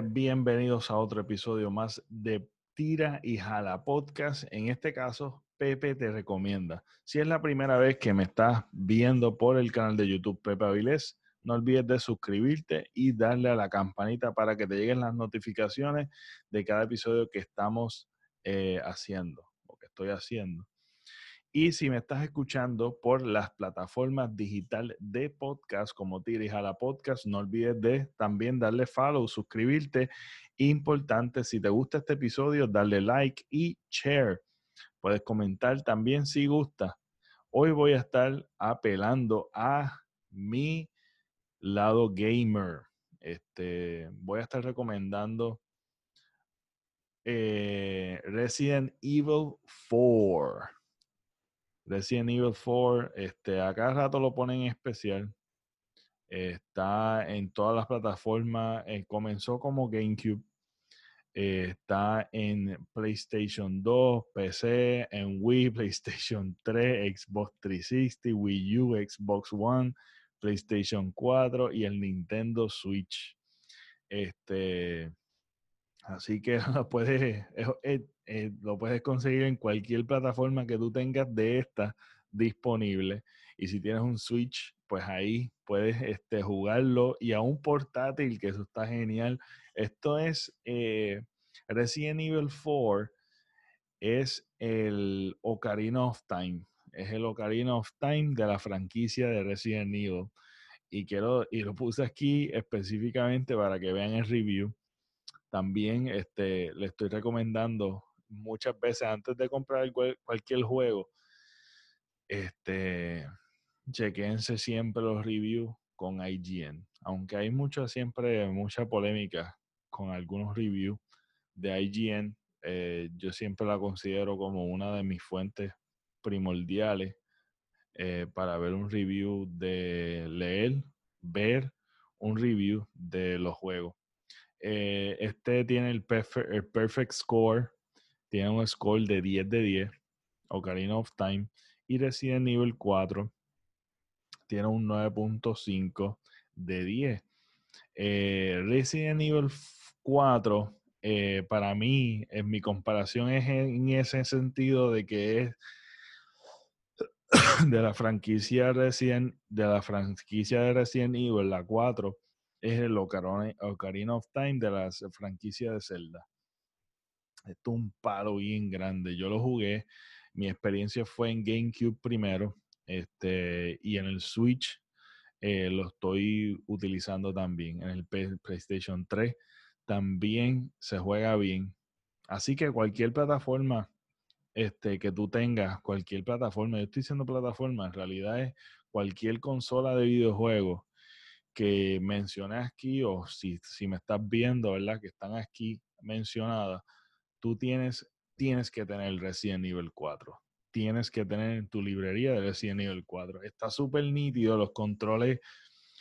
Bienvenidos a otro episodio más de Tira y Jala Podcast. En este caso, Pepe te recomienda. Si es la primera vez que me estás viendo por el canal de YouTube Pepe Avilés, no olvides de suscribirte y darle a la campanita para que te lleguen las notificaciones de cada episodio que estamos eh, haciendo o que estoy haciendo. Y si me estás escuchando por las plataformas digital de podcast como a la Podcast, no olvides de también darle follow, suscribirte. Importante, si te gusta este episodio, darle like y share. Puedes comentar también si gusta. Hoy voy a estar apelando a mi lado gamer. Este, voy a estar recomendando eh, Resident Evil 4 Resident Evil 4, este, a cada rato lo ponen en especial. Está en todas las plataformas. Eh, comenzó como GameCube. Eh, está en PlayStation 2, PC, en Wii, PlayStation 3, Xbox 360, Wii U, Xbox One, PlayStation 4 y el Nintendo Switch. Este, así que lo puedes, eh, lo puedes conseguir en cualquier plataforma que tú tengas de esta disponible. Y si tienes un Switch, pues ahí puedes este, jugarlo. Y a un portátil, que eso está genial. Esto es eh, Resident Evil 4, es el Ocarina of Time. Es el Ocarina of Time de la franquicia de Resident Evil. Y, quiero, y lo puse aquí específicamente para que vean el review. También este, le estoy recomendando muchas veces antes de comprar cualquier juego, este, chequense siempre los reviews con IGN. Aunque hay mucha, siempre mucha polémica con algunos reviews de IGN, eh, yo siempre la considero como una de mis fuentes primordiales eh, para ver un review de leer, ver un review de los juegos. Eh, este tiene el, el perfect score tiene un score de 10 de 10, Ocarina of Time, y Resident Evil 4 tiene un 9.5 de 10. Eh, Resident Evil 4, eh, para mí, en mi comparación es en, ese sentido de que es de la franquicia Resident, de la franquicia de Resident Evil, la 4, es el Ocarina of Time de la franquicia de Zelda. Esto es un palo bien grande. Yo lo jugué. Mi experiencia fue en GameCube primero. Este, y en el Switch eh, lo estoy utilizando también. En el PlayStation 3 también se juega bien. Así que cualquier plataforma este, que tú tengas, cualquier plataforma, yo estoy diciendo plataforma, en realidad es cualquier consola de videojuegos que mencioné aquí o si, si me estás viendo, ¿verdad? Que están aquí mencionadas tú tienes, tienes que tener Resident Evil 4. Tienes que tener en tu librería de Resident Evil 4. Está súper nítido, los controles,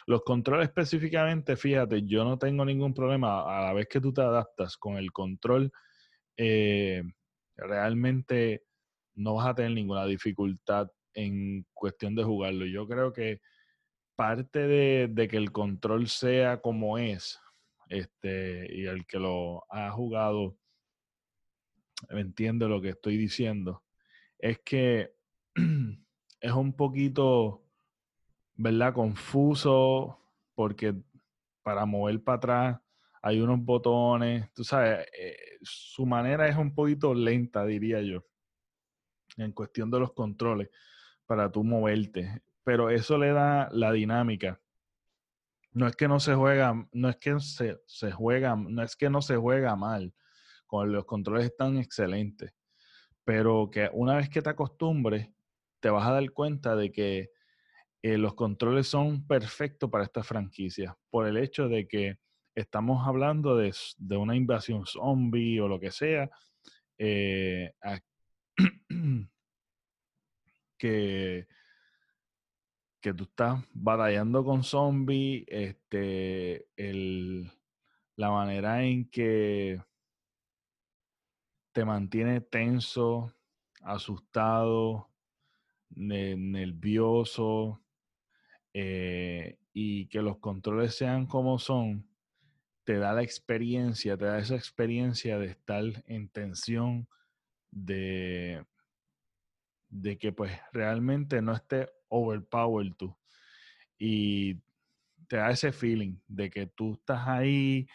los controles específicamente, fíjate, yo no tengo ningún problema a la vez que tú te adaptas con el control, eh, realmente no vas a tener ninguna dificultad en cuestión de jugarlo. Yo creo que parte de, que el control sea como es, este, y el que lo ha jugado entiende lo que estoy diciendo, es que es un poquito, ¿verdad? Confuso porque para mover para atrás hay unos botones, tú sabes, eh, su manera es un poquito lenta, diría yo, en cuestión de los controles para tú moverte, pero eso le da la dinámica. No es que no se juega, no es que se, juega, no es que no se juega mal, los controles están excelentes, pero que una vez que te acostumbres, te vas a dar cuenta de que eh, los controles son perfectos para esta franquicia, por el hecho de que estamos hablando de, una invasión zombie o lo que sea, eh, que, que tú estás batallando con zombies, este, la manera en que te mantiene tenso, asustado, nervioso, eh, y que los controles sean como son, te da la experiencia, te da esa experiencia de estar en tensión, de, de que pues realmente no esté overpowered tú. Y te da ese feeling de que tú estás ahí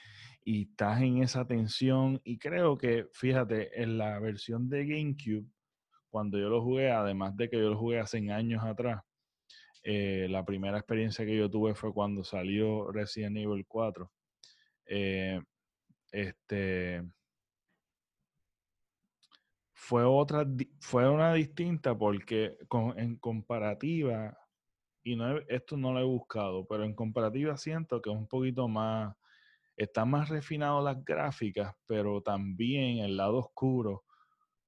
y estás en esa tensión. Y creo que, fíjate, en la versión de GameCube, cuando yo lo jugué, además de que yo lo jugué hace años atrás, eh, la primera experiencia que yo tuve fue cuando salió Resident Evil 4. Eh, este fue otra fue una distinta porque en comparativa y no esto no lo he buscado pero en comparativa siento que es un poquito más está más refinado las gráficas pero también el lado oscuro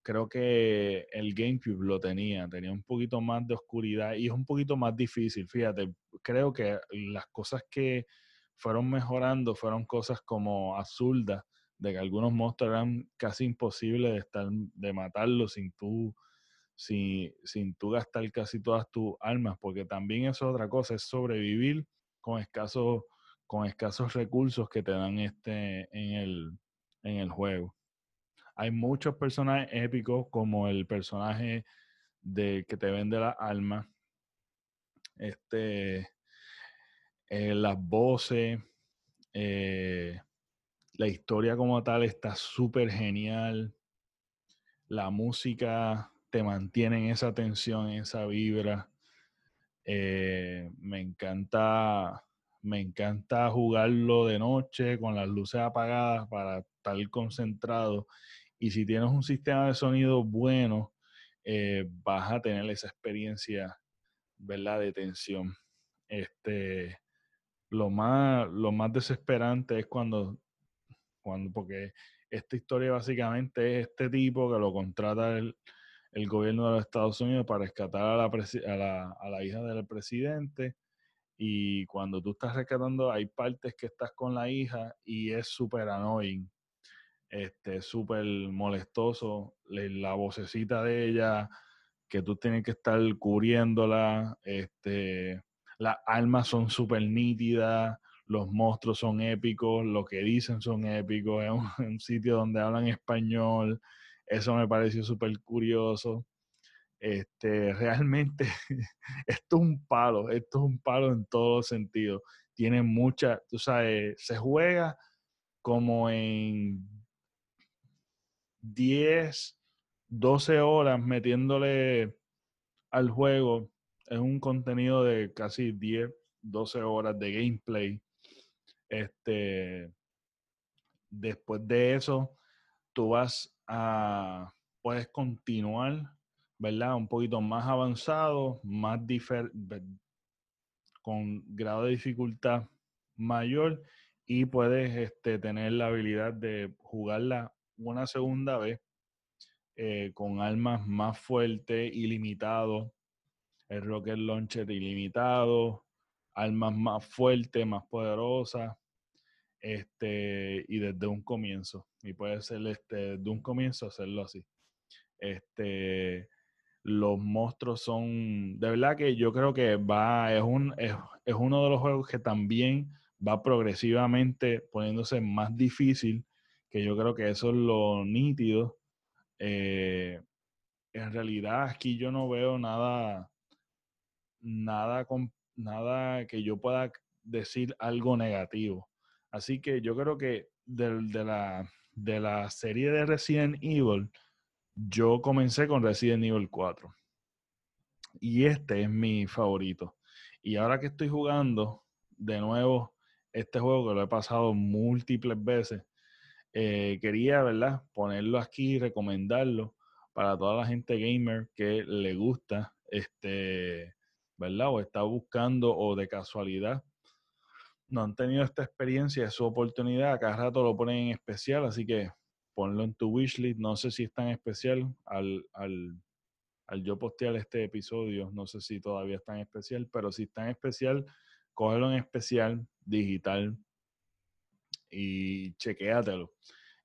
creo que el GameCube lo tenía, tenía un poquito más de oscuridad y es un poquito más difícil, fíjate, creo que las cosas que fueron mejorando fueron cosas como absurdas, de que algunos monstruos eran casi imposibles de estar, de matarlos sin tú, sin, sin tú gastar casi todas tus armas, porque también eso es otra cosa, es sobrevivir con escasos, con escasos recursos que te dan este en el, en el juego. Hay muchos personajes épicos, como el personaje de que te vende la alma. Este, eh, las voces, eh, la historia como tal está súper genial. La música te mantiene en esa tensión, en esa vibra. Eh, me encanta, me encanta jugarlo de noche con las luces apagadas para estar concentrado y si tienes un sistema de sonido bueno, eh, vas a tener esa experiencia, ¿verdad? De tensión. Este, lo más, lo más desesperante es cuando, porque esta historia básicamente es este tipo que lo contrata el, gobierno de los Estados Unidos para rescatar a la hija del presidente. Y cuando tú estás rescatando, hay partes que estás con la hija y es súper annoying este, súper molestoso, la vocecita de ella, que tú tienes que estar cubriéndola, este, las almas son súper nítidas, los monstruos son épicos, lo que dicen son épicos, es un, sitio donde hablan español, eso me pareció súper curioso. Este, realmente, esto es un palo, esto es un palo en todos sentidos. Tiene mucha, tú sabes, se juega como en 10, 12 horas metiéndole al juego. Es un contenido de casi 10, 12 horas de gameplay. Este, después de eso, tú vas a, puedes continuar, ¿verdad? Un poquito más avanzado, más con grado de dificultad mayor y puedes este, tener la habilidad de jugarla una segunda vez eh, con armas más fuertes, ilimitado, el rocket launcher ilimitado, armas más fuertes, más poderosas, este, y desde un comienzo. Y puede ser este, desde un comienzo hacerlo así. Este, los monstruos son, de verdad que yo creo que va, es, un, es, es uno de los juegos que también va progresivamente poniéndose más difícil que yo creo que eso es lo nítido. Eh, en realidad aquí yo no veo nada, nada, nada que yo pueda decir algo negativo. Así que yo creo que de, la, de la serie de Resident Evil, yo comencé con Resident Evil 4. Y este es mi favorito. Y ahora que estoy jugando de nuevo este juego que lo he pasado múltiples veces, eh, quería, ¿verdad? Ponerlo aquí y recomendarlo para toda la gente gamer que le gusta, este, ¿verdad? O está buscando o de casualidad no han tenido esta experiencia, es su oportunidad, cada rato lo ponen en especial, así que ponlo en tu wishlist, no sé si es tan especial al, al, al yo postear este episodio, no sé si todavía está en especial, pero si está en especial, cógelo en especial, digital, y chequéatelo.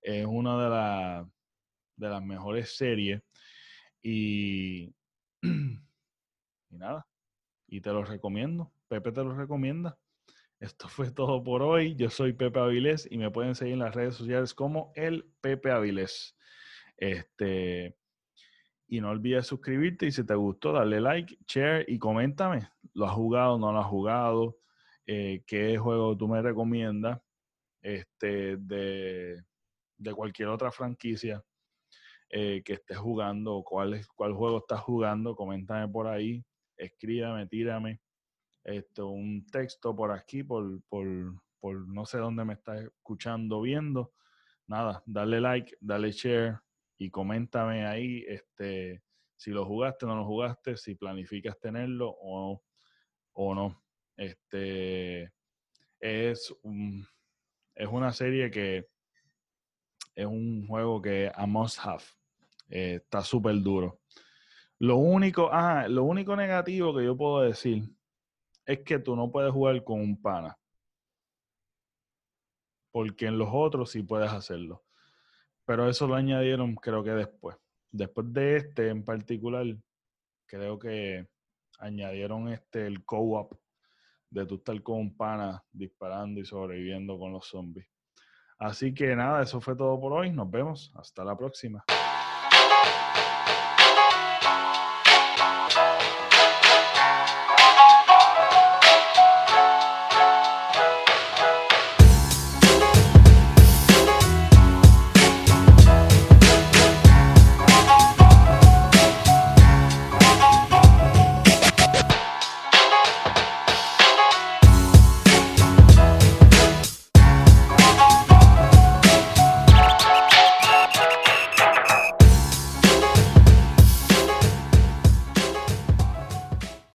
Es una de, la, de las mejores series y, y nada, y te lo recomiendo. Pepe te lo recomienda. Esto fue todo por hoy. Yo soy Pepe Avilés y me pueden seguir en las redes sociales como el Pepe Avilés. Este, y no olvides suscribirte y si te gustó, darle like, share y coméntame. ¿Lo has jugado? ¿No lo has jugado? Eh, ¿Qué juego tú me recomiendas? Este, de, de cualquier otra franquicia eh, que estés jugando, cuál, es, cuál juego estás jugando, coméntame por ahí, escríbame, tírame esto, un texto por aquí, por, por, por no sé dónde me estás escuchando, viendo. Nada, dale like, dale share y coméntame ahí este, si lo jugaste no lo jugaste, si planificas tenerlo o, o no. Este, es, es una serie que es un juego que a must have. Eh, está súper duro. Lo único, lo único negativo que yo puedo decir es que tú no puedes jugar con un pana. Porque en los otros sí puedes hacerlo. Pero eso lo añadieron creo que después. Después de este en particular, creo que añadieron este el co-op de tú estar con un pana disparando y sobreviviendo con los zombies. Así que nada, eso fue todo por hoy. Nos vemos. Hasta la próxima.